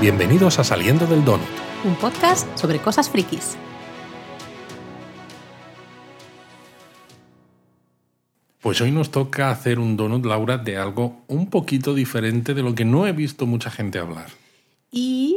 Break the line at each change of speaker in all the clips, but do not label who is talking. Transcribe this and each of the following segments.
Bienvenidos a Saliendo del Donut.
Un podcast sobre cosas frikis.
Pues hoy nos toca hacer un donut, Laura, de algo un poquito diferente de lo que no he visto mucha gente hablar.
Y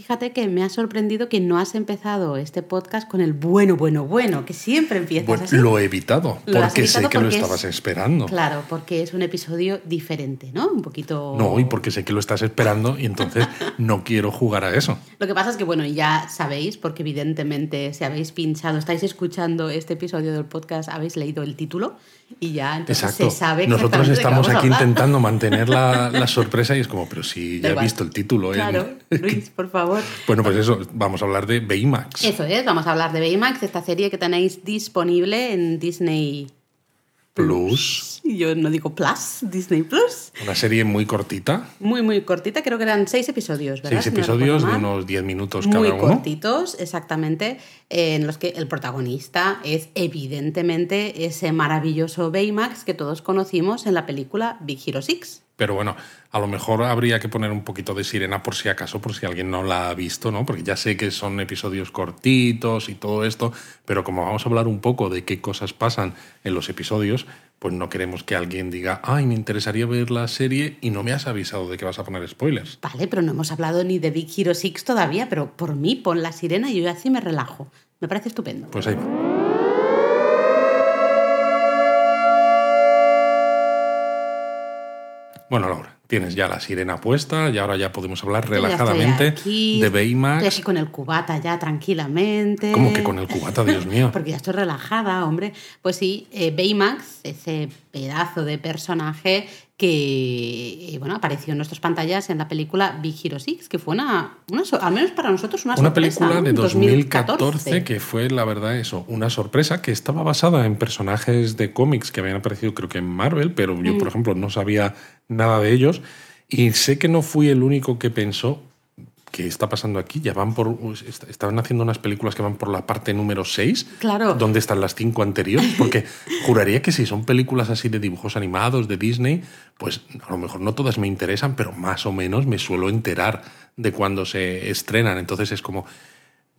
fíjate que me ha sorprendido que no has empezado este podcast con el bueno, bueno, bueno, que siempre empiezas
Bueno,
así.
lo he evitado,
Lo
porque sé que lo
es-
estabas esperando.
Claro, porque es un episodio diferente, ¿no? Un poquito...
No, y porque sé que lo estás esperando y entonces no quiero jugar a eso.
Lo que pasa es que, bueno, ya sabéis, porque evidentemente si habéis pinchado, estáis escuchando este episodio del podcast, habéis leído el título y ya entonces
Exacto.
se sabe
Nosotros estamos aquí intentando mantener la, la sorpresa y es como, pero si ya he visto el título. ¿eh?
Claro, Luis, por favor.
Bueno, pues eso, vamos a hablar de Baymax.
Eso es, vamos a hablar de Baymax, esta serie que tenéis disponible en Disney
Plus,
Yo no digo Plus, Disney Plus.
una serie muy cortita,
Muy, muy cortita, creo que eran seis episodios, ¿verdad?
seis episodios de unos 10 minutos cada
Muy
uno.
cortitos, exactamente, en los que el protagonista es evidentemente ese maravilloso Baymax que todos conocimos en la película Big Hero 6.
Pero bueno, a lo mejor habría que poner un poquito de sirena por si acaso, por si alguien no la ha visto, ¿no? Porque ya sé que son episodios cortitos y todo esto, pero como vamos a hablar un poco de qué cosas pasan en los episodios, pues no queremos que alguien diga, ay, me interesaría ver la serie y no me has avisado de que vas a poner spoilers.
Vale, pero no hemos hablado ni de Big Hero 6 todavía, pero por mí pon la sirena y yo así me relajo. Me parece estupendo.
Pues ahí va. Bueno, Laura, tienes ya la sirena puesta y ahora ya podemos hablar
estoy
relajadamente
aquí,
de
Estoy
Baymax.
aquí con el cubata ya tranquilamente.
¿Cómo que con el cubata, Dios mío?
Porque ya estoy relajada, hombre. Pues sí, eh, Baymax, ese pedazo de personaje que eh, bueno, apareció en nuestras pantallas en la película Big Hero 6, que fue una, una al menos para nosotros una,
Una
sorpresa,
película
¿no?
de
En
2014 que fue, la verdad, eso, una sorpresa que estaba basada en personajes de cómics que habían aparecido, creo que en Marvel, pero yo,
Mm.
por ejemplo, no sabía nada de ellos. Y sé que no fui el único que pensó está pasando aquí. Ya van por. est- Estaban haciendo unas películas que van por la parte número 6.
Claro.
¿Dónde están las cinco anteriores? Porque juraría que si son películas así de dibujos animados de Disney, pues a lo mejor no todas me interesan, pero más o menos me suelo enterar de cuando se estrenan. Entonces es como,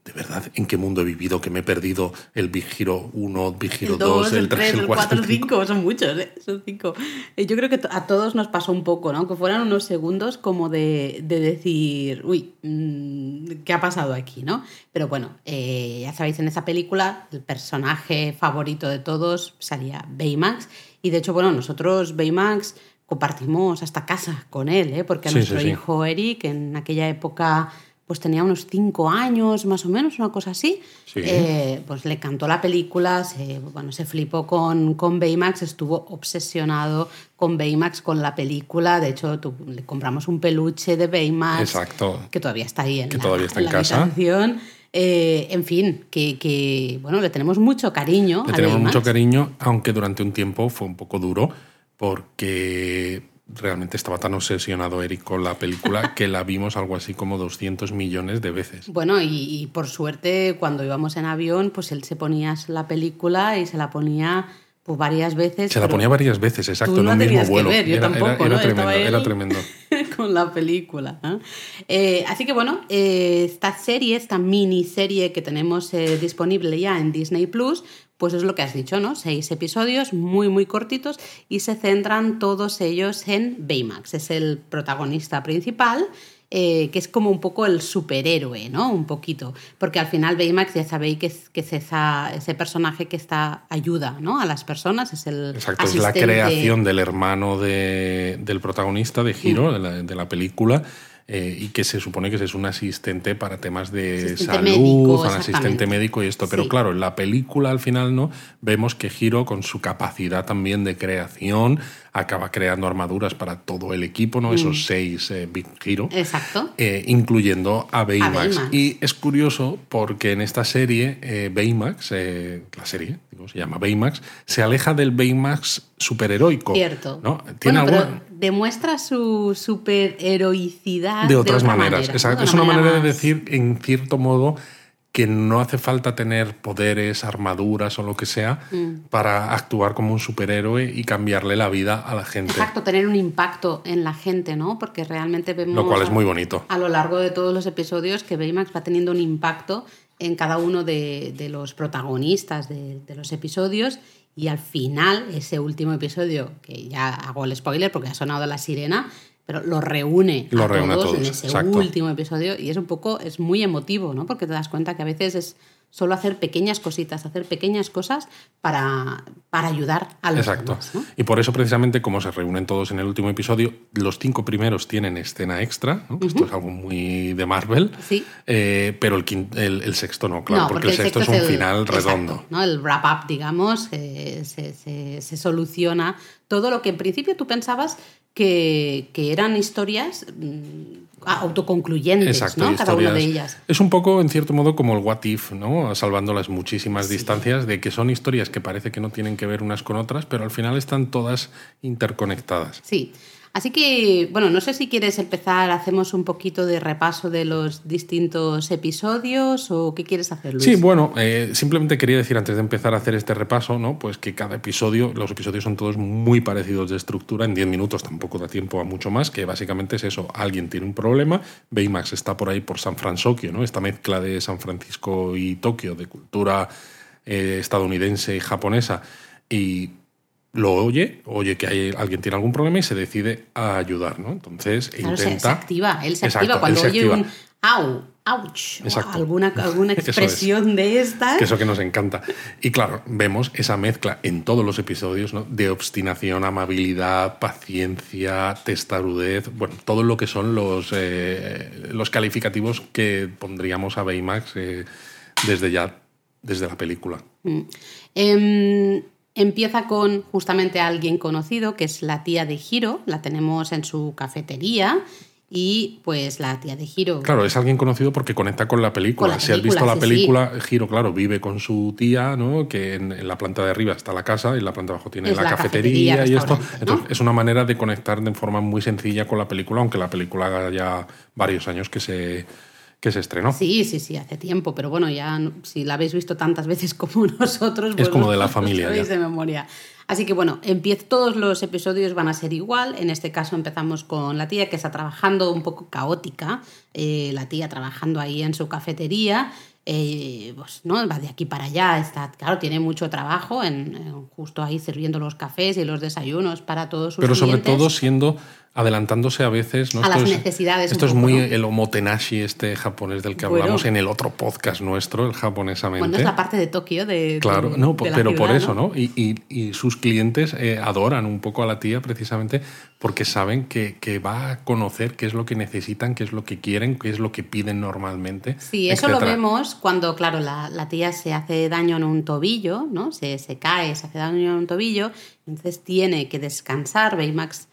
¿de verdad en qué mundo he vivido que me he perdido el Big Hero 1, Big Hero
El 2,
2,
el 3, el 4, el
5?
5, son muchos, ¿eh? son 5. Yo creo que a todos nos pasó un poco, ¿no? Que fueran unos segundos como de, de decir, uy, mm, ¿qué ha pasado aquí, no? Pero bueno, eh, ya sabéis, en esa película el personaje favorito de todos salía Baymax. Y de hecho, bueno, nosotros Baymax compartimos hasta casa con él, ¿eh? Porque a
Sí,
nuestro
sí, sí.
hijo Eric en aquella época pues tenía unos 5 años más o menos, una cosa así.
Sí.
Eh, pues le cantó la película, se, bueno, se flipó con, con Baymax, estuvo obsesionado con Baymax, con la película. De hecho, le compramos un peluche de Baymax.
Exacto.
Que todavía está ahí en,
Que
la,
todavía está en
la
casa.
habitación. Eh, en fin, que, que, bueno, le tenemos mucho cariño.
Le
a
tenemos
Baymax.
mucho cariño, aunque durante un tiempo fue un poco duro, porque realmente estaba tan obsesionado Eric con la película que la vimos algo así como 200 millones de veces.
Bueno, y, y por suerte, cuando íbamos en avión, pues él se ponía la película y se la ponía pues, varias veces.
Se la ponía varias veces, exacto, en un mismo
que
vuelo.
ver, yo
era,
tampoco,
era- era
¿no?
tremendo, era tremendo.
con la película. ¿eh? Eh, así que bueno, eh, esta serie, esta miniserie que tenemos eh, disponible ya en Disney Plus, pues es lo que has dicho, ¿no? Seis episodios muy, muy cortitos y se centran todos ellos en Baymax. Es el protagonista principal. eh, que es como un poco el superhéroe, ¿no? Un poquito. Porque al final Baymax ya sabéis que es, que es esa- ese personaje que está ayuda, ¿no? A las personas, es el
Exacto, es la creación del hermano de- del protagonista de Hiro, de, la, de la película, eh, y que se supone que es un asistente para temas de
Asistente
salud,
médico,
un asistente médico y esto. Pero
Sí.
claro, en la película al final no vemos que Hiro, con su capacidad también de creación, acaba creando armaduras para todo el equipo, ¿no?
Mm.
Esos seis eh, Big Hero.
Exacto.
eh, incluyendo a Baymax.
Baymax.
Y es curioso porque en esta serie, eh, Baymax, la serie, digo, se llama Baymax, se aleja del Baymax superheroico.
Cierto.
¿no? Tiene
Bueno,
alguna-
demuestra su superheroicidad
de otras
otra
maneras. Es una manera de decir, en cierto modo, que no hace falta tener poderes, armaduras o lo que sea
Mm.
para actuar como un superhéroe y cambiarle la vida a la gente.
Exacto, tener un impacto en la gente, ¿no? Porque realmente vemos
Lo cual es
a-
muy bonito.
a lo largo de todos los episodios que Baymax va teniendo un impacto en cada uno de, de los protagonistas de, de los episodios y al final, ese último episodio, que ya hago el spoiler porque ha sonado la sirena, pero lo reúne,
Lo
a,
reúne a
todos en
todos,
ese
exacto.
último episodio y es un poco, es muy emotivo, ¿no? Porque te das cuenta que a veces es solo hacer pequeñas cositas, hacer pequeñas cosas para, para ayudar a los
Exacto.
demás, ¿no?
Y por eso, precisamente, como se reúnen todos en el último episodio, los cinco primeros tienen escena extra. ¿no? Esto es algo muy de Marvel.
Sí.
Eh, pero el, quin- el, el sexto no, claro,
No,
porque, el sexto, es un final
exacto,
redondo.
¿no? El wrap-up, digamos, eh, se, se- se soluciona todo lo que en principio tú pensabas que, que eran historias mm, autoconcluyentes,
Exacto,
¿no? Cada una de ellas.
Es un poco, en cierto modo, como el What If, ¿no? Salvando las muchísimas distancias, de que son historias que parece que no tienen que ver unas con otras, pero al final están todas interconectadas.
Sí. Así que, bueno, no sé si quieres empezar, hacemos un poquito de repaso de los distintos episodios o qué quieres hacer, Luis.
Sí, bueno, eh, simplemente quería decir antes de empezar a hacer este repaso, ¿no? Pues que cada episodio, los episodios son todos muy parecidos de estructura, en 10 minutos tampoco da tiempo a mucho más, que básicamente es eso, alguien tiene un problema, Baymax está por ahí por San Francisco, ¿no? Esta mezcla de San Francisco y Tokio, de cultura eh, estadounidense y japonesa, y lo oye, oye que hay, alguien tiene algún problema y se decide a ayudar, ¿no? Entonces
Claro, se-
intenta...
se, activa, él se
Exacto,
activa cuando
se
oye
activa.
un au, ouch,
Exacto.
alguna, alguna
es.
expresión de estas.
Que eso que nos encanta. Y claro, vemos esa mezcla en todos los episodios ¿no? de obstinación, amabilidad, paciencia, testarudez, bueno, todo lo que son los, eh, los calificativos que pondríamos a Baymax eh, desde ya, desde la película.
Mm. Em, empieza con justamente a alguien conocido, que es la tía de Hiro, la tenemos en su cafetería y pues la tía de Hiro...
Claro, es alguien conocido porque conecta con la película.
Con la
si has visto la
sí,
película, Giro, claro, vive con su tía, ¿no? Que en, en la planta de arriba está la casa y en la planta de abajo tiene la,
la
cafetería,
cafetería,
y esto. Entonces, es una manera de conectar de forma muy sencilla con la película, aunque la película haga ya varios años que se, que se estrenó.
Sí, sí, sí, hace tiempo, pero bueno, ya si la habéis visto tantas veces como nosotros, pues
como de la familia
sabéis
ya.
de memoria. Así que bueno, empiez, todos los episodios van a ser igual. En este caso empezamos con la tía que está trabajando un poco caótica, eh, la tía trabajando ahí en su cafetería. eh, pues no va de aquí para allá está claro tiene mucho trabajo en, en justo ahí sirviendo los cafés y los desayunos para todos sus
Pero sobre todo siendo adelantándose a veces ¿no?
A las
Esto es-
necesidades
Esto es
poco,
muy
¿no?
el omotenashi este japonés del que
Bueno.
hablamos en el otro podcast nuestro, el japonesamente.
bueno es la parte de Tokio de
Claro,
de-
no,
de la
pero por eso, ¿no? Y, y- y sus clientes eh, adoran un poco a la tía precisamente porque saben que, que va a conocer qué es lo que necesitan, qué es lo que quieren, qué es lo que piden normalmente.
Sí, eso lo vemos cuando, claro, la, la tía se hace daño en un tobillo, ¿no? Se, se cae, se hace daño en un tobillo, entonces tiene que descansar. Baymax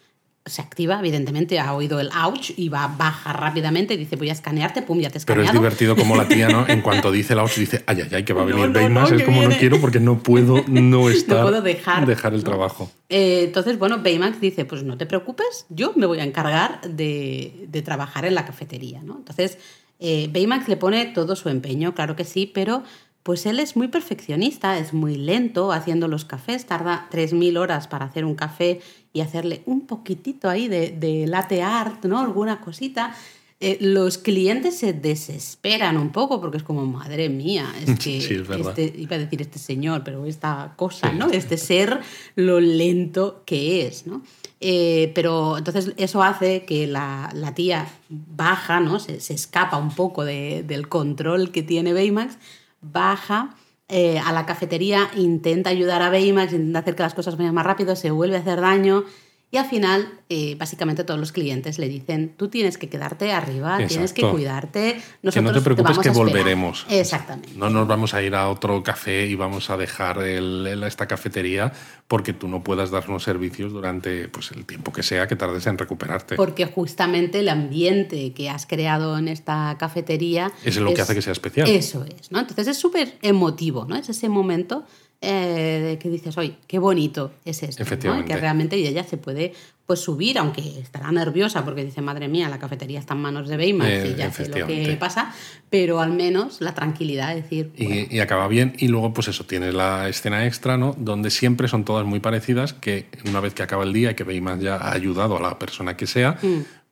se activa, evidentemente, ha oído el ouch y va, baja rápidamente, dice voy a escanearte, pum, ya te he
Pero es
escaneado.
divertido como la tía, ¿no? En cuanto dice la ocho, dice, ay, ay, ay, que va a
No,
venir
no,
Baymax.
no,
es como no
viene.
quiero porque no puedo no estar.
puedo dejar,
Dejar el
¿no?
trabajo.
Eh, entonces, bueno, Baymax dice, pues no te preocupes, yo me voy a encargar de, de trabajar en la cafetería, ¿no? Entonces, eh, Baymax le pone todo su empeño, claro que sí, pero pues él es muy perfeccionista, es muy lento haciendo los cafés, tarda 3.000 horas para hacer un café y hacerle un poquitito ahí de, de latte art, ¿no? Alguna cosita. Eh, los clientes se desesperan un poco porque es como, madre mía, es que
Sí, es verdad.
este, iba a decir este señor, pero esta cosa, ¿no? Este ser, lo lento que es, ¿no? Eh, pero entonces eso hace que la, la tía baja, ¿no? Se, se escapa un poco de- del control que tiene Baymax, baja eh, a la cafetería, intenta ayudar a Baymax, intenta hacer que las cosas vayan más rápido, se vuelve a hacer daño. Y al final, eh, básicamente todos los clientes le dicen, tú tienes que quedarte arriba, tienes que cuidarte,
Que
nosotros
no te preocupes
vamos
que
a esperar".
volveremos.
Exactamente.
No nos vamos a ir a otro café y vamos a dejar el- el- esta cafetería porque tú no puedas darnos servicios durante pues, el tiempo que sea que tardes en recuperarte.
Porque justamente el ambiente que has creado en esta cafetería...
Es lo que hace que sea especial.
Eso es, ¿no? Entonces es súper emotivo, ¿no? Es ese momento eh, que dices, oye, qué bonito es esto, ¿no?
Efectivamente.
que realmente ella se puede pues subir, aunque estará nerviosa porque dice, madre mía, la cafetería está en manos de Baymax
Eh,
y ya sé lo que pasa, pero al menos la tranquilidad de decir,
Y, y acaba bien. Y luego, pues eso, tienes la escena extra, ¿no? Donde siempre son todas muy parecidas, que una vez que acaba el día y que Baymax ya ha ayudado a la persona que sea,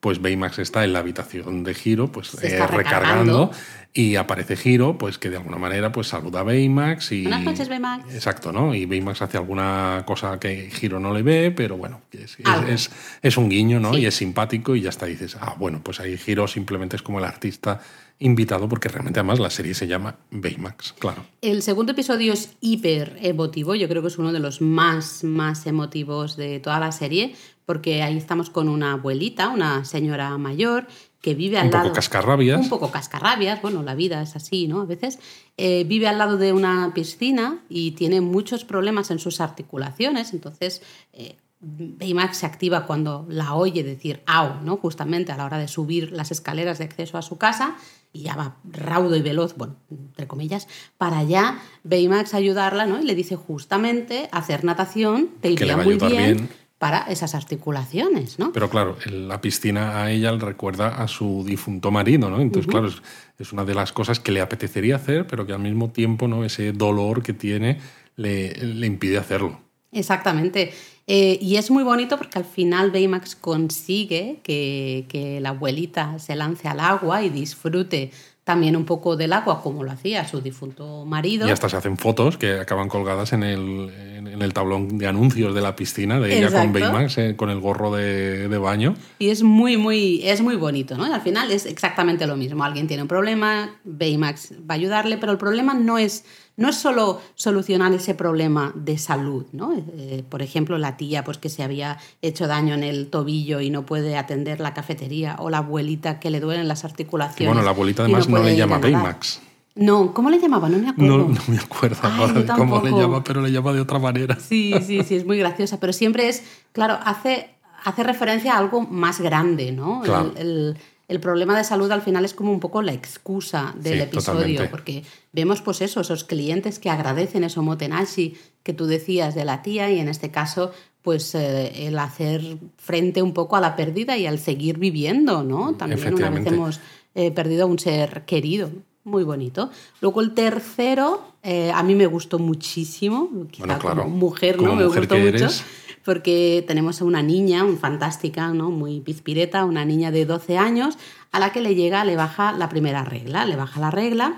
pues Baymax está en la habitación de Giro, pues
Mm.
Eh, recargando. Y aparece Giro, pues que de alguna manera pues saluda a Baymax y...
Buenas noches, Baymax.
Exacto, ¿no? Y Baymax hace alguna cosa que Giro no le ve, pero bueno, es, es,
Algo.
es- es un guiño, ¿no?
Sí.
Y es simpático y ya está, dices, ah, bueno, pues ahí Giro simplemente es como el artista invitado, porque realmente además la serie se llama Baymax, claro.
El segundo episodio es hiper emotivo, yo creo que es uno de los más, más emotivos de toda la serie, porque ahí estamos con una abuelita, una señora mayor, que vive al
Un poco
lado...
cascarrabias.
Un poco cascarrabias, bueno, la vida es así, ¿no? A veces eh, vive al lado de una piscina y tiene muchos problemas en sus articulaciones, entonces... eh, Baymax se activa cuando la oye decir au, ¿no? Justamente a la hora de subir las escaleras de acceso a su casa y ya va raudo y veloz, bueno, entre comillas, para allá Baymax ayudarla, ¿no? Y le dice justamente hacer natación te iría muy bien,
bien.
para esas articulaciones, ¿no?
Pero claro, la piscina a ella le recuerda a su difunto marido, ¿no? Entonces, claro, es, es una de las cosas que le apetecería hacer, pero que al mismo tiempo, ¿no? Ese dolor que tiene le, le impide hacerlo.
Exactamente. Eh, y es muy bonito porque al final Baymax consigue que, que la abuelita se lance al agua y disfrute también un poco del agua como lo hacía su difunto marido.
Y hasta se hacen fotos que acaban colgadas en el, en, el tablón de anuncios de la piscina, de ella con
Exacto.
Baymax, eh, con el gorro de, de baño.
Y es muy, muy, es muy bonito, ¿no? Y al final es exactamente lo mismo. Alguien tiene un problema, Baymax va a ayudarle, pero el problema no es, no es solo solucionar ese problema de salud, ¿no? Eh, por ejemplo, la tía pues, que se había hecho daño en el tobillo y no puede atender la cafetería, o la abuelita que le duelen las articulaciones.
Bueno, la abuelita
no
además no,
puede
le llama. Baymax.
No, ¿cómo le llamaba? No me acuerdo.
No, no me acuerdo
Ay,
ahora de cómo le llama, pero le llama de otra manera.
Sí, sí, sí, es muy graciosa, pero siempre es, claro, hace, hace referencia a algo más grande, ¿no?
Claro.
El, el problema de salud al final es como un poco la excusa del
Sí,
episodio,
totalmente.
porque vemos pues eso, esos clientes que agradecen eso motenashi que tú decías de la tía y en este caso pues eh, el hacer frente un poco a la pérdida y al seguir viviendo, ¿no? También una vez hemos eh, perdido a un ser querido. Muy bonito. Luego el tercero, eh, a mí me gustó muchísimo. Quizá
Bueno, claro.
como mujer,
Como
¿no? Me
mujer
gustó mucho.
eres.
Porque tenemos a una niña, un fantástica, ¿no? Muy pizpireta, una niña de 12 años, a la que le llega, le baja la primera regla, le baja la regla.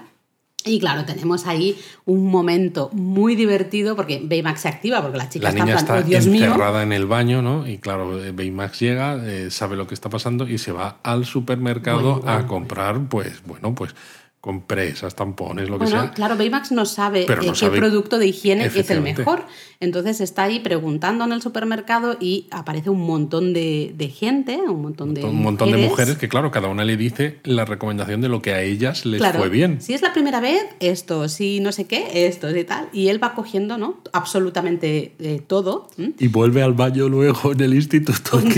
Y claro, tenemos ahí un momento muy divertido porque Baymax se activa porque la chica
La
está
niña está
"Oh, Dios mío.
encerrada en el baño, ¿no? Y claro, eh, Baymax llega, eh, sabe lo que está pasando y se va al supermercado
Bueno,
a comprar, pues, bueno, pues compresas, tampones, lo que
Bueno,
sea.
claro, Baymax no sabe
Pero
eh,
no
qué
sabe-
producto de higiene es el mejor. Entonces está ahí preguntando en el supermercado y aparece un montón de, de gente, un montón de
un montón de mujeres que, claro, cada una le dice la recomendación de lo que a ellas les
Claro,
fue bien.
Si es la primera vez, esto, si no sé qué, esto y tal. Y él va cogiendo, ¿no? Absolutamente eh, todo.
Y vuelve al baño luego en el instituto.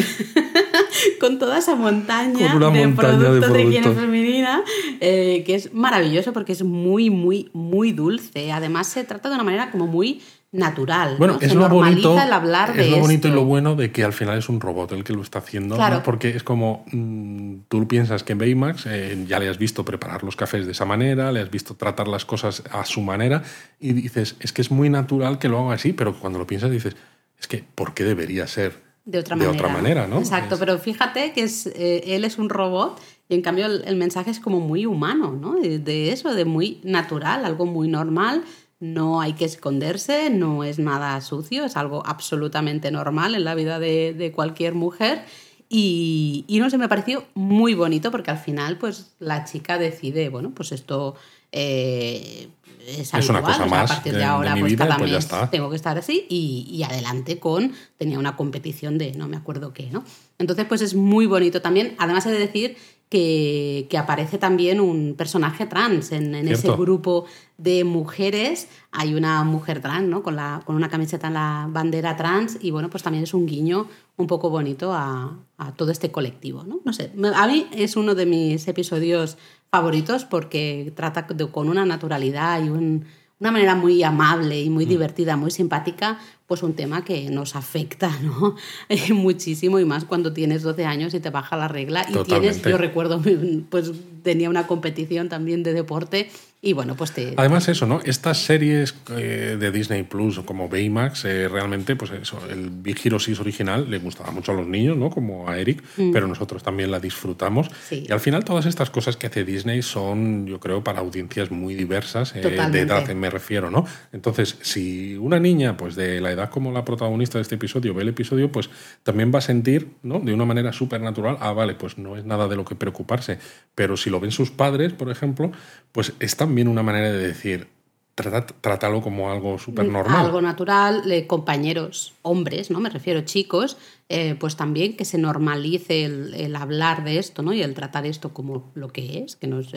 con toda esa montaña, de,
montaña de
productos de, higiene
productos.
femenina, eh, que es maravilloso porque es muy, muy, muy dulce. Además, se trata de una manera como muy natural.
Bueno,
¿no?
es
se
lo
normaliza
bonito.
el hablar de
es lo bonito y lo bueno de que al final es un robot el que lo está haciendo.
Claro.
¿no? Porque es como mm, tú piensas que en Baymax eh, ya le has visto preparar los cafés de esa manera, le has visto tratar las cosas a su manera y dices, es que es muy natural que lo haga así, pero cuando lo piensas dices, es que ¿por qué debería ser?
De otra
de
manera.
otra manera, ¿no?
Exacto,
Es-
pero fíjate que es, eh, él es un robot y en cambio el, el mensaje es como muy humano, ¿no? De, de eso, de muy natural, algo muy normal. No hay que esconderse, no es nada sucio, es algo absolutamente normal en la vida de, de cualquier mujer. Y, y no sé, me pareció muy bonito porque al final, pues la chica decide, bueno, pues esto eh, es,
Es una
habitual,
cosa
o sea, a partir
de-
de
de
ahora,
mi
pues
vida
cada
pues
mes tengo que estar así y, y adelante con, tenía una competición de no me acuerdo qué, ¿no? Entonces, pues es muy bonito también. Además, he de decir que, que aparece también un personaje trans en, en ese grupo de mujeres. Hay una mujer trans, ¿no? Con, la, con una camiseta en la bandera trans y bueno, pues también es un guiño un poco bonito a, a todo este colectivo, ¿no? No sé, a mí es uno de mis episodios favoritos porque trata de- con una naturalidad y un, una manera muy amable y muy divertida, muy simpática, pues un tema que nos afecta ¿no? muchísimo y más cuando tienes 12 años y te baja la regla y tienes, yo recuerdo, pues tenía una competición también de deporte y bueno, pues te...
Además eso, ¿no? Estas series eh, de Disney Plus como Baymax, eh, realmente, pues eso, el Big Hero 6 original le gustaba mucho a los niños, ¿no? Como a Eric, mm. pero nosotros también la disfrutamos. Y al final todas estas cosas que hace Disney son, yo creo, para audiencias muy diversas, eh, de edad me refiero, ¿no? Entonces, si una niña, pues de la edad como la protagonista de este episodio, ve el episodio, pues también va a sentir, ¿no? De una manera súper natural, ah, vale, pues no es nada de lo que preocuparse. Pero si lo ven sus padres, por ejemplo, pues es también una manera de decir, trátalo como algo súper normal.
Algo natural, compañeros, hombres, ¿no? Me refiero chicos, eh, pues también que se normalice el, hablar de esto, ¿no? Y el tratar esto como lo que es, que no es,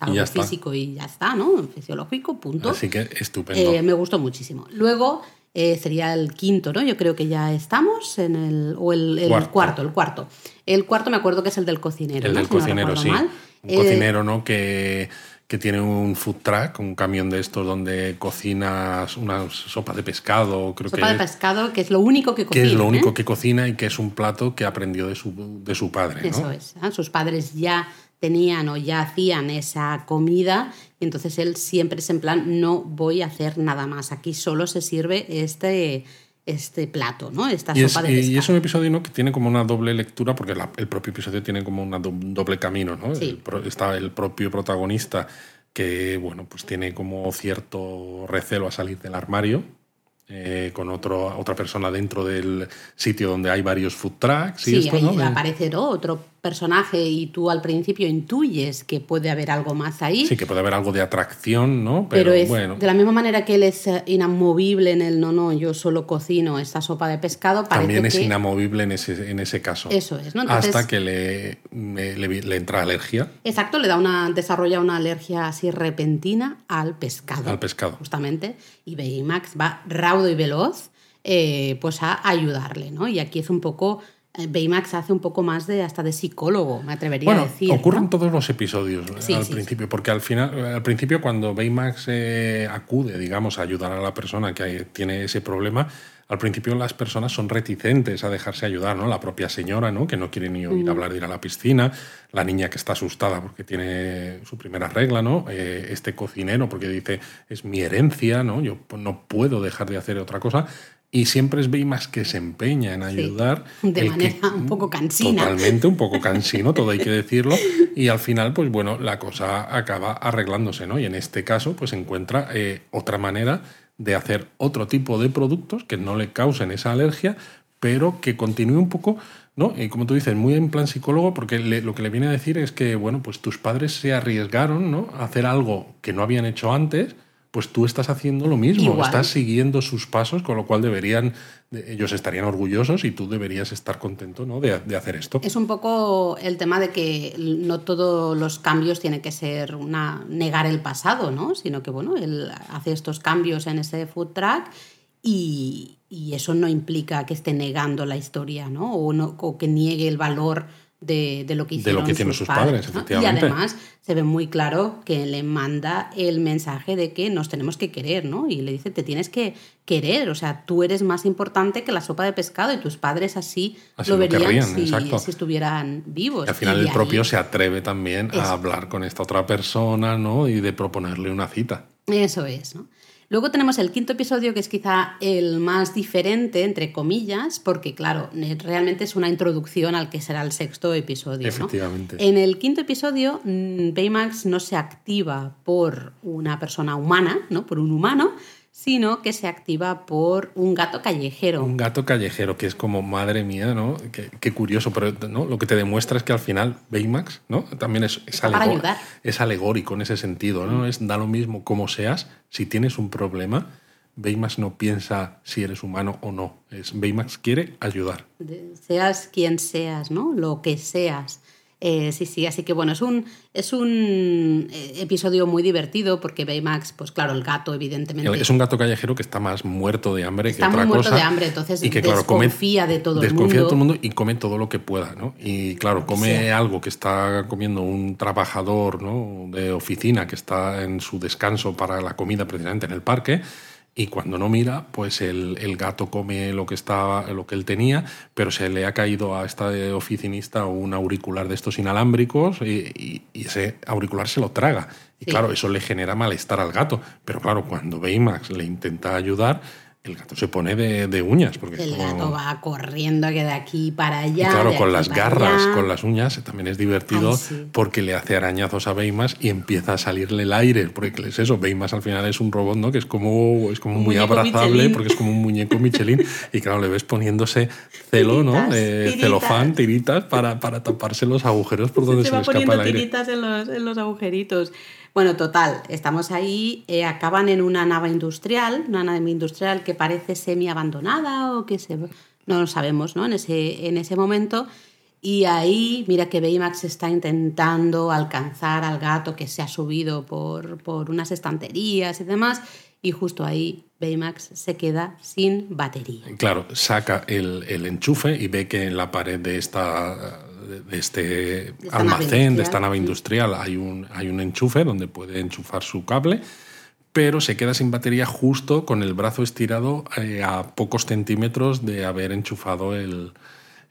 algo físico y ya está, ¿no? Fisiológico, punto.
Así que estupendo.
Eh, me gustó muchísimo. Luego eh, sería el quinto, ¿no? Yo creo que ya estamos en el. o el, cuarto. el cuarto. El cuarto me acuerdo que es el del cocinero.
El del cocinero, sí. Un cocinero, ¿no? Que que tiene un food truck, un camión de estos donde cocinas una sopa de pescado, creo
sopa de pescado, que es lo único que cocina.
Que es lo único ¿eh? que cocina y que es un plato que aprendió de su, de su padre.
Eso es. ¿eh? Sus padres ya tenían o ya hacían esa comida y entonces él siempre es en plan, no voy a hacer nada más, aquí solo se sirve este este plato, ¿no? Esta
y
sopa es,
de Y es un episodio ¿no? que tiene como una doble lectura, porque el propio episodio tiene como un doble camino, ¿no? está el propio protagonista que, bueno, pues tiene como cierto recelo a salir del armario, eh, con otro, otra persona dentro del sitio donde hay varios food trucks.
Y
sí,
ahí aparece otro personaje y tú al principio intuyes que puede haber algo más ahí.
Sí, que puede haber algo de atracción, ¿no?
Pero, es bueno. de la misma manera que él es eh, inamovible en el no, no, yo solo cocino esta sopa de pescado.
También es inamovible en ese, en ese caso.
Eso es, ¿no?
Hasta que le, le, entra alergia.
Exacto, le da una, desarrolla una alergia así repentina al pescado.
Al pescado.
Justamente. Y Baymax va raudo y veloz eh, pues a ayudarle, ¿no? Y aquí es un poco Baymax hace un poco más de hasta de psicólogo, me atrevería a decir.
Ocurren todos los episodios al principio, porque al final, al principio cuando Baymax eh, acude, digamos, a ayudar a la persona que tiene ese problema, al principio las personas son reticentes a dejarse ayudar, ¿no? La propia señora, ¿no? Que no quiere ni oír mm. hablar de ir a la piscina, la niña que está asustada porque tiene su primera regla, ¿no? Eh, este cocinero porque dice es mi herencia, ¿no? Yo no puedo dejar de hacer otra cosa y siempre es Baymax que se empeña en ayudar.
de manera un poco cansina.
Totalmente, un poco cansino, todo hay que decirlo. Y al final, pues bueno, la cosa acaba arreglándose, ¿no? Y en este caso, pues encuentra eh, otra manera de hacer otro tipo de productos que no le causen esa alergia, pero que continúe un poco, ¿no? Y como tú dices, muy en plan psicólogo, porque lo que le viene a decir es que, bueno, pues tus padres se arriesgaron, ¿no? A hacer algo que no habían hecho antes pues tú estás haciendo lo mismo, estás siguiendo sus pasos, con lo cual deberían, ellos estarían orgullosos y tú deberías estar contento ¿no? de, hacer esto.
Es un poco el tema de que no todos los cambios tienen que ser una, negar el pasado, ¿no? sino que bueno, él hace estos cambios en ese food track y, eso no implica que esté negando la historia ¿no? O, no, o que niegue el valor de, lo que hicieron
de lo que sus, padres, efectivamente.
Y además se ve muy claro que le manda el mensaje de que nos tenemos que querer, ¿no? Y le dice, te tienes que querer, o sea, tú eres más importante que la sopa de pescado y tus padres así, lo, verían si, estuvieran vivos.
Y al final el propio se atreve también a hablar con esta otra persona, ¿no? Y de proponerle una cita.
Eso es, ¿no? Luego tenemos el quinto episodio, que es quizá el más diferente, entre comillas, porque, claro, realmente es una introducción al que será el sexto episodio.
Efectivamente.
En el quinto episodio, mm, Baymax no se activa por una persona humana, ¿no? por un humano, sino que se activa por un gato callejero.
Un gato callejero, que es como, madre mía, ¿no? Qué, curioso, pero ¿no? lo que te demuestra es que al final Baymax ¿no? también es, es, es alegórico en ese sentido, ¿no? Es, da lo mismo como seas, si tienes un problema, Baymax no piensa si eres humano o no, es Baymax quiere ayudar.
seas quien seas, ¿no? Lo que seas. Eh, sí, sí, así que bueno, es un, es un eh, episodio muy divertido porque Baymax, pues claro, el gato, evidentemente.
Es un gato callejero que está más muerto de hambre
está
que otra
muy muerto
cosa.
de hambre, entonces
y que, claro, come-
desconfía de todo el
desconfía de
mundo.
todo el mundo y come todo lo que pueda, ¿no? Y claro, come
Sí.
algo que está comiendo un trabajador ¿no? de oficina que está en su descanso para la comida precisamente en el parque. Y cuando no mira, pues el, el gato come lo que estaba, lo que él tenía, pero se le ha caído a este oficinista un auricular de estos inalámbricos y, y- y ese auricular se lo traga. Y
Sí.
claro, eso le genera malestar al gato. Pero claro, cuando Baymax le intenta ayudar, el gato se pone de, de uñas. Porque
El
como-
gato va corriendo que de aquí para
y
allá.
claro, con las garras,
allá.
con las uñas, también es divertido
Ay, sí.
porque le hace arañazos a Baymax y empieza a salirle el aire. Porque es eso, Baymax al final es un robot, ¿no? Que es como, es como
Un
muy abrazable
Michelin.
porque es como un muñeco Michelin. y claro, le ves poniéndose celo, ¿no? Eh,
tiritas.
celofán, tiritas para, para taparse los agujeros por donde
se
se,
va
le escapa el aire.
tiritas en los, en los agujeritos. Bueno, total, estamos ahí, eh, acaban en una nave industrial, una nave industrial que parece semi abandonada o que se no lo sabemos, ¿no? En ese, en ese momento. Y ahí, mira que Baymax está intentando alcanzar al gato que se ha subido por, por unas estanterías y demás. Y justo ahí Baymax se queda sin batería.
Claro, saca el, el enchufe y ve que en la pared de esta de este
nave
almacén, de esta nave industrial, hay un, hay un enchufe donde puede enchufar su cable, pero se queda sin batería justo con el brazo estirado eh, a pocos centímetros de haber enchufado el,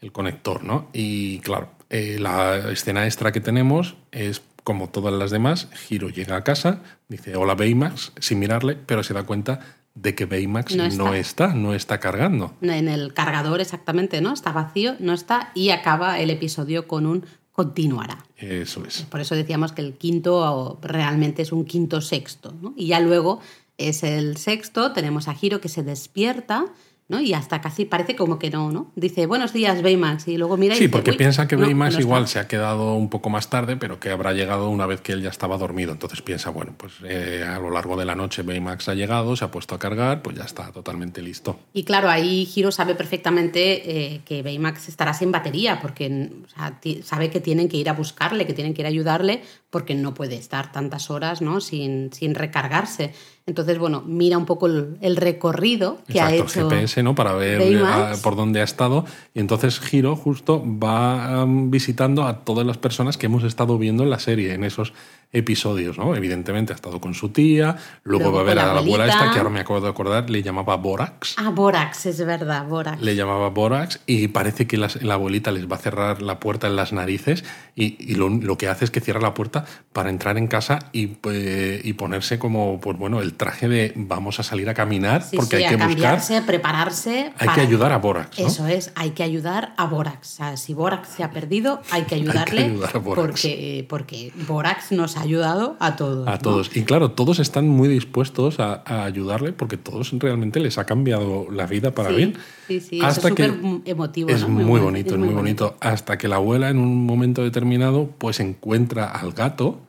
el conector, ¿no? Y claro, eh, la escena extra que tenemos es como todas las demás, Hiro llega a casa, dice hola Baymax, sin mirarle, pero se da cuenta de que Baymax
No
no
está.
no está cargando.
en el cargador exactamente, ¿no? Está vacío, no está, y acaba el episodio con un continuará.
Eso es.
Por eso decíamos que el quinto realmente es un quinto sexto, ¿no? Y ya luego es el sexto, tenemos a Giro que se despierta, ¿no? Y hasta casi parece como que no, ¿no? Dice, buenos días, Baymax, y luego mira y
Sí,
dice,
porque
"Uy,
piensa que Baymax
no está".
igual se ha quedado un poco más tarde, pero que habrá llegado una vez que él ya estaba dormido. Entonces piensa, bueno, pues eh, a lo largo de la noche Baymax ha llegado, se ha puesto a cargar, pues ya está totalmente listo.
Y claro, ahí Hiro sabe perfectamente eh, que Baymax estará sin batería, porque o sea, ti- sabe que tienen que ir a buscarle, que tienen que ir a ayudarle, porque no puede estar tantas horas ¿no? sin, sin recargarse. Entonces, bueno, mira un poco el, el recorrido que ha
Exacto,
hecho.
GPS, ¿no? Para ver eh, por dónde ha estado. Y entonces Giro justo va um, visitando a todas las personas que hemos estado viendo en la serie, en esos episodios, ¿no? Evidentemente ha estado con su tía, luego,
Luego
va a ver a
la
la abuela esta, que ahora me acabo de acordar, le llamaba Borax.
Ah, Borax, es verdad, Borax.
Le llamaba Borax y parece que las- la abuelita les va a cerrar la puerta en las narices y, y lo, lo que hace es que cierra la puerta para entrar en casa y, pues, y ponerse como, pues bueno, el traje de vamos a salir a caminar
Sí,
porque
sí,
hay que
a
buscar,
cambiarse, a prepararse.
hay
para-
que ayudar a Borax, ¿no?
Eso es, hay que ayudar a Borax. O sea, si Borax se ha perdido, hay que ayudarle
ayudar a Borax.
Porque, porque Borax nos ha ayudado a todos.
A
¿no?
todos. Y claro, todos están muy dispuestos a, a ayudarle porque todos realmente les ha cambiado la vida para
Sí,
bien.
sí, sí, eso
Hasta
es
que
súper emotivo,
Es
¿no?
muy,
Muy
bonito,
bonito,
es muy bonito. Hasta que la abuela en un momento determinado pues encuentra al gato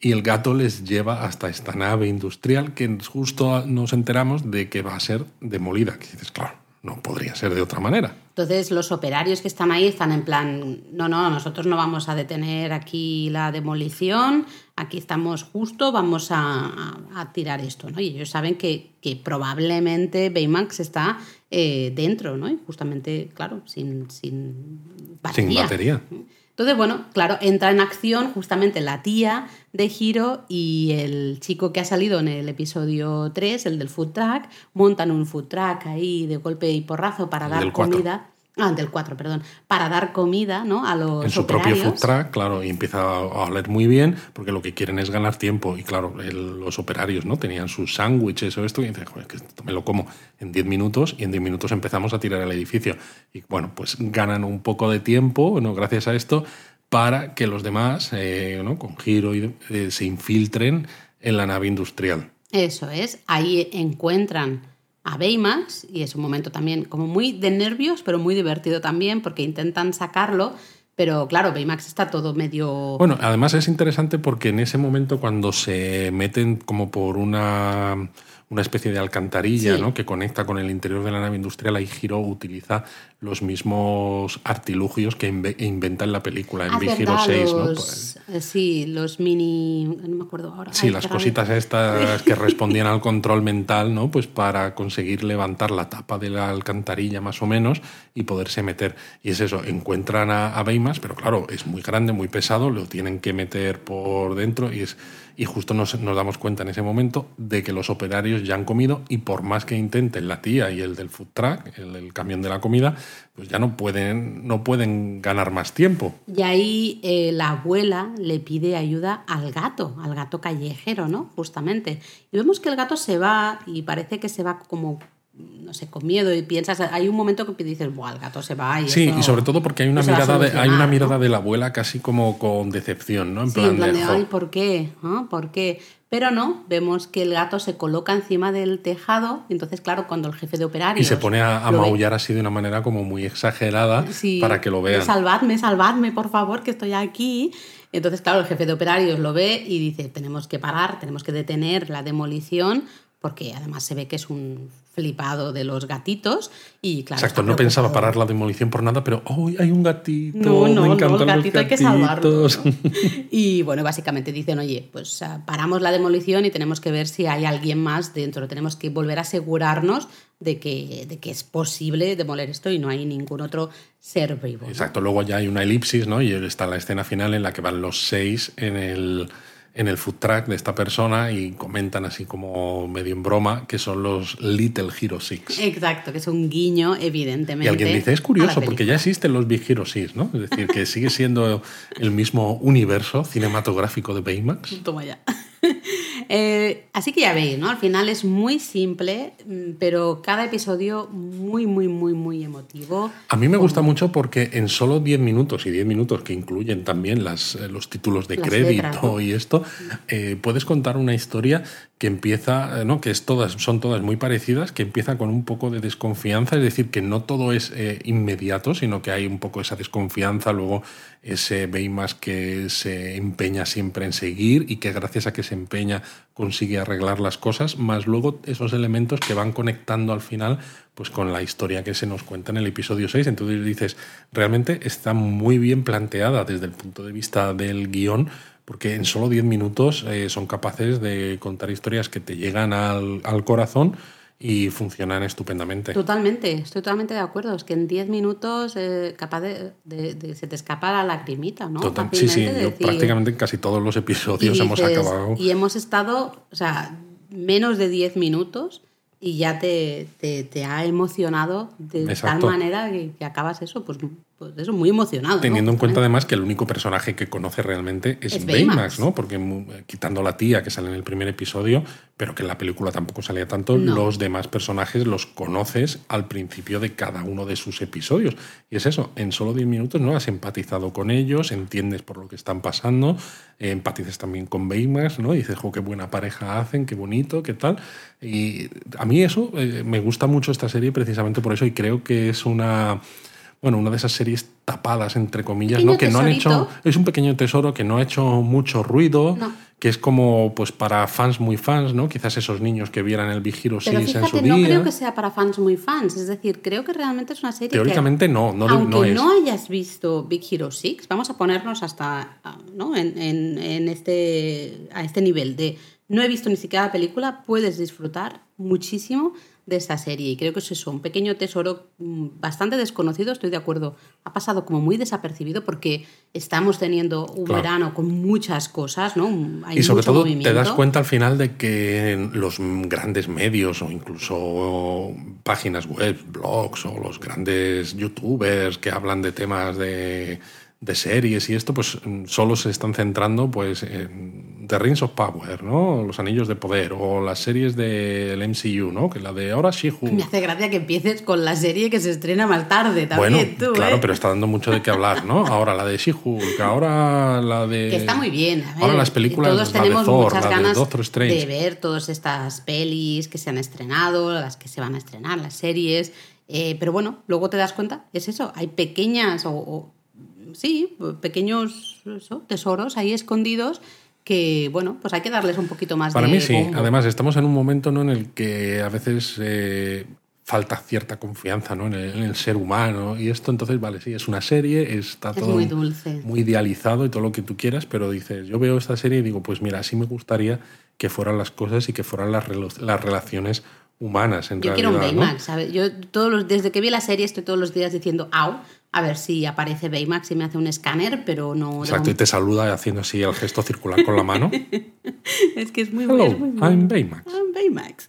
y el gato les lleva hasta esta nave industrial que justo nos enteramos de que va a ser demolida. Que dices, claro, no podría ser de otra manera.
Entonces los operarios que están ahí están en plan, no, no, nosotros no vamos a detener aquí la demolición, aquí estamos justo, vamos a, a- tirar esto, ¿no? Y ellos saben que, que probablemente Baymax está eh, dentro, ¿no? Y justamente, claro, sin, sin batería.
Sin batería.
Entonces, bueno, claro, entra en acción justamente la tía de Hiro y el chico que ha salido en el episodio 3, el del food truck, montan un food truck ahí de golpe y porrazo para
El
dar comida. Ah, del 4, perdón. Para dar comida ¿no? a los
en su propio food truck, claro, y empieza a oler muy bien, porque lo que quieren es ganar tiempo. Y claro, el- los operarios no tenían sus sándwiches o esto, y dicen, joder, que esto me lo como en 10 minutos, y en 10 minutos empezamos a tirar el edificio. Y bueno, pues ganan un poco de tiempo, ¿no? gracias a esto, para que los demás, eh, ¿no? con giro, y, eh, se infiltren en la nave industrial.
Eso es, ahí encuentran a Baymax y es un momento también como muy de nervios, pero muy divertido también porque intentan sacarlo, Pero claro, Baymax está todo medio...
Bueno, además es interesante porque en ese momento cuando se meten como por una una especie de alcantarilla
Sí.
¿no? que conecta con el interior de la nave industrial, ahí Hiro utiliza los mismos artilugios que inve- inventa en la película, en Big Hero
verdad,
6. ¿no?
los-
Pues-
eh, sí, los mini... No me acuerdo ahora.
Sí,
Ay,
las
rabia.
cositas estas que respondían al control mental, ¿no? Pues para conseguir levantar la tapa de la alcantarilla más o menos y poderse meter. Y es eso, encuentran a, a Baymax, pero claro, es muy grande, muy pesado, lo tienen que meter por dentro y es y justo nos, damos cuenta en ese momento de que los operarios ya han comido y por más que intenten la tía y el del food truck, el camión de la comida, pues ya no pueden, no pueden ganar más tiempo.
Y ahí eh, la abuela le pide ayuda al gato, al gato callejero, ¿no? Justamente. Y vemos que el gato se va y parece que se va como, no sé, con miedo y piensas, hay un momento que dices, Buah, el gato se va y
Sí, y sobre todo porque hay una mirada de, hay una
¿no?
mirada de la abuela casi como con decepción, ¿no? En
Sí,
plan,
en plan de,
"Jo,
ay, ¿por qué? ¿Ah? ¿Por qué? Pero no, vemos que el gato se coloca encima del tejado y entonces, claro, cuando el jefe de operarios...
Y se pone a, a
lo ve-
maullar así de una manera como muy exagerada
Sí,
para que lo vean.
Salvadme, salvadme, por favor, que estoy aquí. Entonces, claro, el jefe de operarios lo ve y dice, tenemos que parar, tenemos que detener la demolición, porque además se ve que es un flipado de los gatitos y claro...
Exacto, no pensaba parar la demolición por nada, pero ¡oh, hay un gatito!
No, no,
me
no, el
los
gatito hay que salvarlo.
gatitos".
¿no? Y bueno, básicamente dicen, oye, pues ah, paramos la demolición y tenemos que ver si hay alguien más dentro. Tenemos que volver a asegurarnos de que, de que es posible demoler esto y no hay ningún otro ser vivo. ¿no?
Exacto, luego ya hay una elipsis, ¿no? Y está la escena final en la que van los seis en el, en el food truck de esta persona y comentan así como medio en broma que son los Little Hero Six.
Exacto, que es un guiño, evidentemente.
Y alguien dice, es curioso, porque ya
película".
existen los Big Hero 6, ¿no? Es decir, que sigue siendo el mismo universo cinematográfico de Baymax.
Toma ya. Eh, así que ya veis, ¿no? Al final es muy simple, mm, pero cada episodio muy, muy, muy, muy emotivo.
A mí me gusta mucho porque en solo 10 minutos, y 10 minutos que incluyen también las, eh, los títulos de
Las
crédito
letras, ¿no?
y esto, eh, puedes contar una historia que empieza, ¿no? que es todas, son todas muy parecidas, que empieza con un poco de desconfianza, es decir, que no todo es eh, inmediato, sino que hay un poco esa desconfianza, luego ese Baymax que se empeña siempre en seguir y que gracias a que se empeña consigue arreglar las cosas, más luego esos elementos que van conectando al final pues con la historia que se nos cuenta en el episodio 6. Entonces dices, realmente está muy bien planteada desde el punto de vista del guion, porque en solo 10 minutos eh, son capaces de contar historias que te llegan al, al corazón y funcionan estupendamente.
Totalmente, estoy totalmente de acuerdo. Es que en 10 minutos eh, capaz de, de- de- se te escapa la lagrimita, ¿no?
Total- sí, sí,
Fácilmente
yo
decir-
prácticamente en casi todos los episodios hemos acabado.
Y hemos estado, o sea, menos de 10 minutos y ya te, te, te ha emocionado de
Exacto.
tal manera que, que acabas eso, pues, pues eso, muy emocionado. ¿no?
Teniendo en cuenta además que el único personaje que conoce realmente es,
Es
Baymax,
Baymax.
¿no? Porque mu- quitando la tía que sale en el primer episodio, pero que en la película tampoco salía tanto,
No.
los demás personajes los conoces al principio de cada uno de sus episodios. Y es eso, en solo 10 minutos no has empatizado con ellos, entiendes por lo que están pasando, eh, empatizas también con Baymax, ¿no? Y dices, jo, qué buena pareja hacen, qué bonito, qué tal. Y a mí eso eh, me gusta mucho esta serie precisamente por eso y creo que es una bueno, una de esas series tapadas, entre comillas, ¿no? Que no han hecho.
tesorito.
Es un pequeño tesoro que no ha hecho mucho ruido,
No.
que es como pues para fans muy fans, ¿no? Quizás esos niños que vieran el Big Hero
Pero
6 en su
fíjate, no
día.
creo que sea para fans muy fans. Es decir, creo que realmente es una serie
Teóricamente
que,
no, no,
aunque
no es.
no hayas visto Big Hero 6, vamos a ponernos hasta ah, ¿no? en, en- en este, a este nivel de no he visto ni siquiera la película, puedes disfrutar muchísimo de esta serie. Y creo que es eso, un pequeño tesoro mm, bastante desconocido, estoy de acuerdo. Ha pasado como muy desapercibido porque estamos teniendo un
Claro.
verano con muchas cosas, ¿no? Hay
Y sobre
mucho
todo te das cuenta al final de que los grandes medios o incluso páginas web, blogs o los grandes youtubers que hablan de temas de, de series y esto, pues mm, solo se están centrando pues en The Rings of Power, ¿no? Los Anillos de Poder o las series del MCU, ¿no? Que la de ahora She-Hulk.
Me hace gracia que empieces con la serie que se estrena más tarde también,
Bueno,
tú,
claro,
¿eh?
pero está dando mucho de qué hablar, ¿no? Ahora la de She-Hulk, ahora la de...
Que está muy bien. a ver,
Ahora las películas,
Todos
la de
tenemos
Thor,
muchas
la de
ganas
Doctor Strange.
de ver todas estas pelis que se han estrenado, las que se van a estrenar, las series. eh, pero bueno, luego te das cuenta, es eso, hay pequeñas o, o sí, pequeños eso, tesoros ahí escondidos que, bueno, pues hay que darles un poquito más
Para
de
mí sí.
bombo.
Además, estamos en un momento ¿no? en el que a veces eh, falta cierta confianza ¿no? en, el, en el ser humano y esto, entonces, vale, sí, es una serie, está
Es
todo
muy dulce.
muy idealizado y todo lo que tú quieras, pero dices, yo veo esta serie y digo, pues mira, así me gustaría que fueran las cosas y que fueran las, las relaciones humanas en
Yo quiero
realidad.
un
¿no?
Baymax, ¿sabes? Yo todos los, desde que vi la serie estoy todos los días diciendo, au, a ver si aparece Baymax y me hace un escáner, pero no...
Exacto, y te saluda haciendo así el gesto circular con la mano.
Es que es muy, muy
I'm Baymax.
I'm Baymax.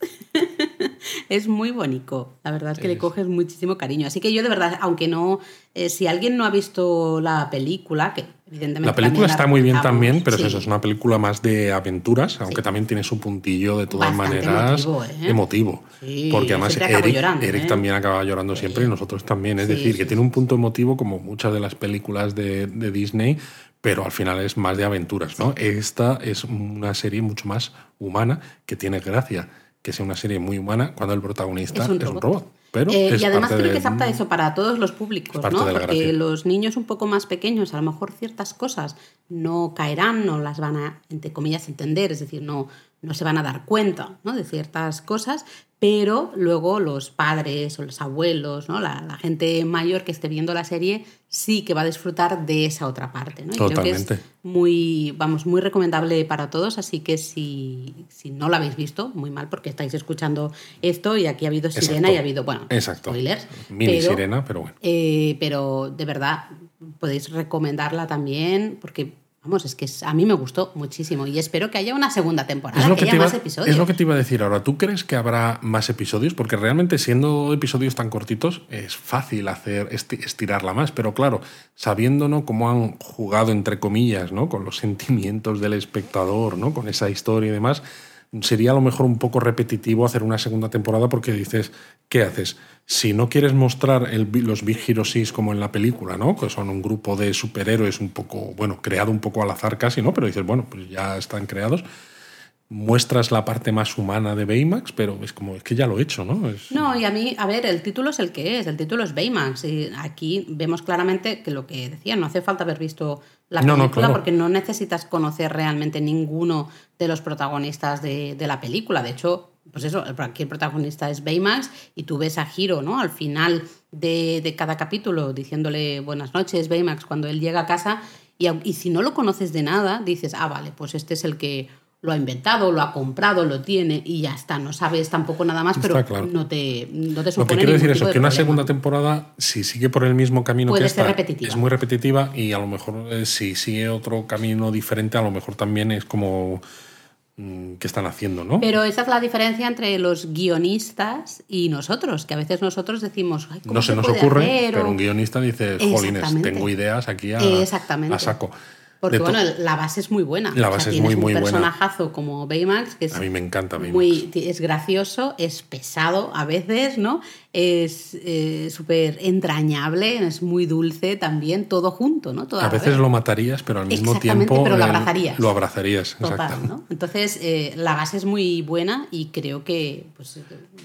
es muy bonito. La verdad es que le coges muchísimo cariño. Así que yo de verdad, aunque no, eh, si alguien no ha visto la película, que evidentemente
La película está muy bien también, pero es eso, es una película más de aventuras, aunque también tiene su puntillo de todas
Bastante
maneras
emotivo, ¿eh?
emotivo.
Sí,
Porque además Eric,
llorando,
Eric
¿eh?
también acaba llorando siempre y nosotros también. Es decir, que tiene un punto emotivo como muchas de las películas de, de Disney, pero al final es más de aventuras. ¿no? Esta es una serie mucho más humana que tiene gracia que sea una serie muy humana cuando el protagonista
Es un robot.
robot. Pero
Eh, y además creo que es apta eso para todos los públicos, ¿no? Porque
gracia.
los niños un poco más pequeños, a lo mejor ciertas cosas no caerán, no las van a, entre comillas, entender, es decir, no, no se van a dar cuenta ¿no? de ciertas cosas, pero luego los padres o los abuelos, ¿no? la, la gente mayor que esté viendo la serie, sí que va a disfrutar de esa otra parte. ¿no? Y creo que es
Totalmente.
muy, vamos, muy recomendable para todos, así que si, si no la habéis visto, muy mal porque estáis escuchando esto y aquí ha habido sirena y ha habido, bueno,
Exacto.
spoilers.
Mini
pero,
sirena, pero bueno.
eh, pero de verdad, podéis recomendarla también porque, vamos, es que a mí me gustó muchísimo y espero que haya una segunda temporada,
Es lo,
que, haya
iba,
más episodios.
es lo que te iba a decir ahora. ¿Tú crees que habrá más episodios? Porque realmente siendo episodios tan cortitos es fácil hacer esti- estirarla más, pero claro, sabiendo ¿no? cómo han jugado entre comillas, ¿no? con los sentimientos del espectador, ¿no? con esa historia y demás, sería a lo mejor un poco repetitivo hacer una segunda temporada porque dices, ¿qué haces? Si no quieres mostrar los Big Hero 6 como en la película, ¿no? Que son un grupo de superhéroes un poco, bueno, creado un poco al azar casi, ¿no? Pero dices, bueno, pues ya están creados muestras la parte más humana de Baymax, pero es como, es que ya lo he hecho, ¿no? Es-
No, y a mí, a ver, el título es el que es, el título es Baymax. Y aquí vemos claramente que lo que decía, no hace falta haber visto la película
no, claro.
porque no necesitas conocer realmente ninguno de los protagonistas de, de la película. De hecho, pues eso, el- aquí el protagonista es Baymax y tú ves a Hiro, ¿no? Al final de, de cada capítulo diciéndole buenas noches, Baymax, cuando él llega a casa. Y, y si no lo conoces de nada, dices, ah, vale, pues este es el que lo ha inventado, lo ha comprado, lo tiene y ya está. No sabes tampoco nada más, pero
claro.
no te, no te
Lo que
supone
quiero decir es
tipo de
que una
problema.
segunda temporada, si sigue por el mismo camino
Puede
que
ser
esta,
repetitiva.
es muy repetitiva y a lo mejor eh, si sigue otro camino diferente, a lo mejor también es como mm, que están haciendo, ¿no?
Pero esa es la diferencia entre los guionistas y nosotros, que a veces nosotros decimos, Ay, ¿cómo
no se nos
puede
ocurre,
hacer?
pero un guionista dice, jolines,
Exactamente.
tengo ideas aquí a,
Exactamente.
a saco.
Porque bueno, la base es muy buena.
La
O sea,
base es muy, muy
un
buena.
personajazo como Baymax, que es
A mí me encanta Baymax.
muy es gracioso, es pesado a veces, ¿no? Es eh, súper entrañable, es muy dulce también, todo junto, ¿no? Toda
a veces
vez.
lo matarías, pero al mismo tiempo
pero lo abrazarías.
Lo abrazarías,
Total,
exacto.
¿no? Entonces, eh, la base es muy buena y creo que pues,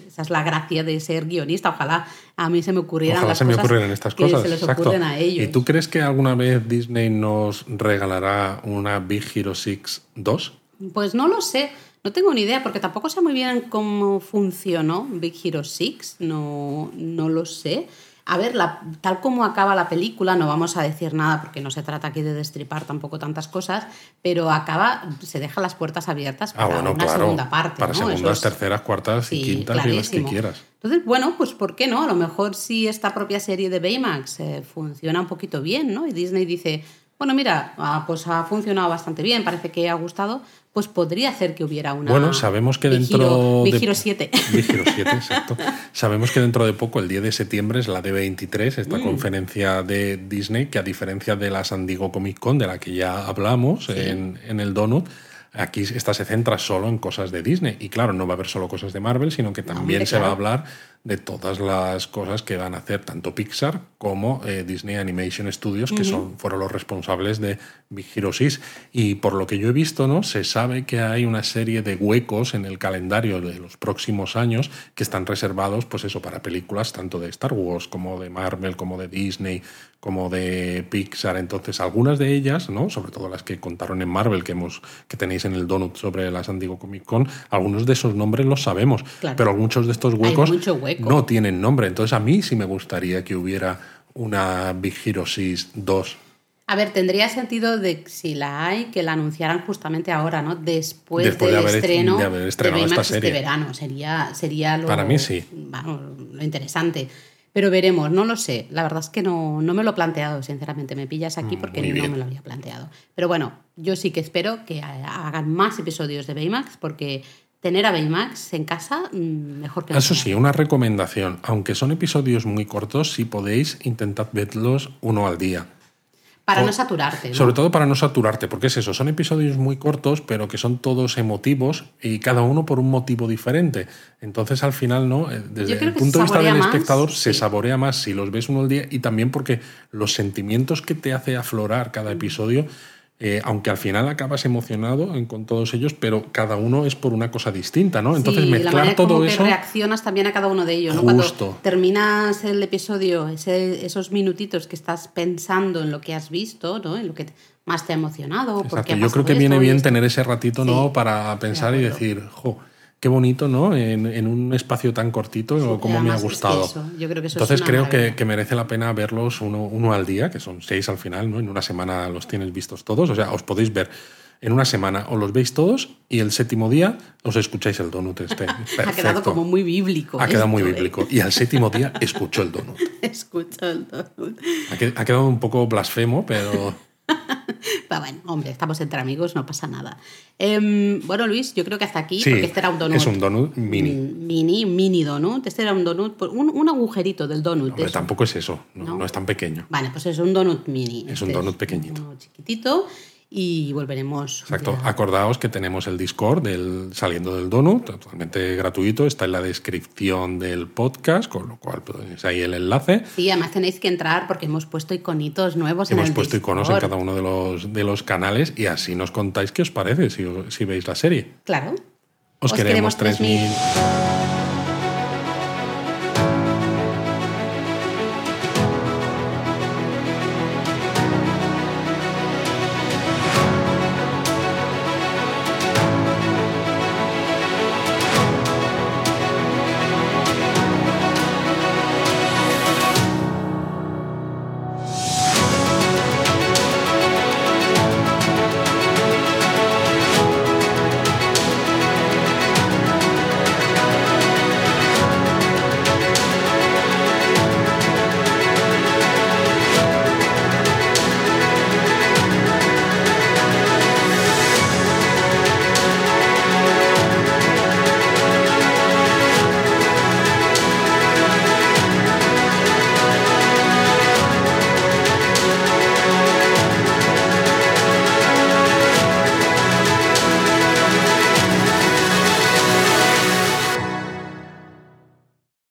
esa es la gracia de ser guionista. Ojalá a mí se me ocurrieran
Ojalá
las
se me
cosas
ocurrieran estas
que
cosas.
se les
exacto.
ocurren a ellos.
¿Y tú crees que alguna vez Disney nos regalará una Big Hero 6 2?
Pues no lo sé, no tengo ni idea, porque tampoco sé muy bien cómo funcionó Big Hero 6, no, no lo sé. A ver, la- tal como acaba la película, no vamos a decir nada porque no se trata aquí de destripar tampoco tantas cosas, pero acaba, se deja las puertas abiertas
Ah,
para
bueno,
una
claro.
segunda parte.
Para segundas, terceras, cuartas y
Sí,
quintas y las que quieras.
Entonces, bueno, pues ¿por qué no? A lo mejor si esta propia serie de Baymax eh, funciona un poquito bien, ¿no? Y Disney dice, bueno, mira, ah, pues ha funcionado bastante bien, parece que ha gustado, pues podría hacer que hubiera una...
Bueno, sabemos que dentro
Big
de-
Hero 7.
Big Hero 7, exacto. Sabemos que dentro de poco, el 10 de septiembre, es la D23, esta
Mm.
conferencia de Disney, que a diferencia de la San Diego Comic Con, de la que ya hablamos en, en el Donut, aquí esta se centra solo en cosas de Disney. Y claro, no va a haber solo cosas de Marvel, sino que también
hombre,
se va a hablar de todas las cosas que van a hacer tanto Pixar como eh, Disney Animation Studios, que son, fueron los responsables de Big Hero 6. Y por lo que yo he visto, ¿no? se sabe que hay una serie de huecos en el calendario de los próximos años que están reservados, pues eso, para películas tanto de Star Wars como de Marvel, como de Disney, como de Pixar. Entonces, algunas de ellas, ¿no? sobre todo las que contaron en Marvel, que, hemos, que tenéis en el donut sobre la San Diego Comic Con, algunos de esos nombres los sabemos, pero muchos de estos huecos no tienen nombre. Entonces, a mí sí me gustaría que hubiera una Big Hero 6 2
a ver, tendría sentido de si la hay que la anunciaran justamente ahora, ¿no? Después, del estreno de, haber estrenado esta este serie. este verano. Sería, sería lo,
Para mí sí.
lo interesante. Pero veremos, no lo sé. La verdad es que no, no me lo he planteado, sinceramente. Me pillas aquí mm, porque no me lo había planteado. Pero bueno, yo sí que espero que hagan más episodios de Baymax porque tener a Baymax en casa mm, mejor que
Eso sí, una recomendación. Aunque son episodios muy cortos, si podéis, intentad verlos uno al día.
Para no saturarte.
Sobre todo para no saturarte, porque es eso, son episodios muy cortos, pero que son todos emotivos y cada uno por un motivo diferente. Entonces, al final, ¿no? Eh, desde el punto de vista del espectador, se saborea más si los ves uno al día y también porque los sentimientos que te hace aflorar cada episodio eh, aunque al final acabas emocionado con todos ellos, pero cada uno es por una cosa distinta, ¿no? Entonces mezclar todo como eso.
reaccionas también a cada uno de ellos, ¿no? Cuando terminas el episodio, esos minutitos que estás pensando en lo que has visto, ¿no? En lo que más te ha emocionado.
Yo creo que viene bien tener ese ratito, ¿no? Para pensar y decir, jo qué bonito, ¿no? En, un espacio tan cortito, como me ha gustado. Entonces creo que, merece la pena verlos uno, al día, que son seis al final, ¿no? En una semana los tienes vistos todos, o sea, os podéis ver en una semana os los veis todos y el séptimo día os escucháis el donut este.
ha quedado como muy bíblico.
Ha quedado muy ¿eh? bíblico. Y al séptimo día escucho el donut.
Escucho el donut.
Ha quedado un poco blasfemo, pero...
Pero bueno, hombre, estamos entre amigos, no pasa nada. Em, bueno, Luis, yo creo que hasta aquí, porque este era un donut.
Es un donut mini.
Mini, mini donut. Este era un donut, un, un agujerito del donut.
Pero tampoco es eso, no, es tan pequeño.
Vale, pues es un donut mini.
Es un este donut pequeñito.
Un chiquitito y volveremos.
Exacto. Acordaos que tenemos el Discord del Saliendo del Donut, totalmente gratuito, está en la descripción del podcast, con lo cual tenéis ahí el enlace.
Sí, además tenéis que entrar porque hemos puesto iconitos nuevos
hemos
en el
puesto iconos en cada uno de los, de los canales y así nos contáis qué os parece si, si veis la serie.
Claro.
Os, queremos, queremos 3000.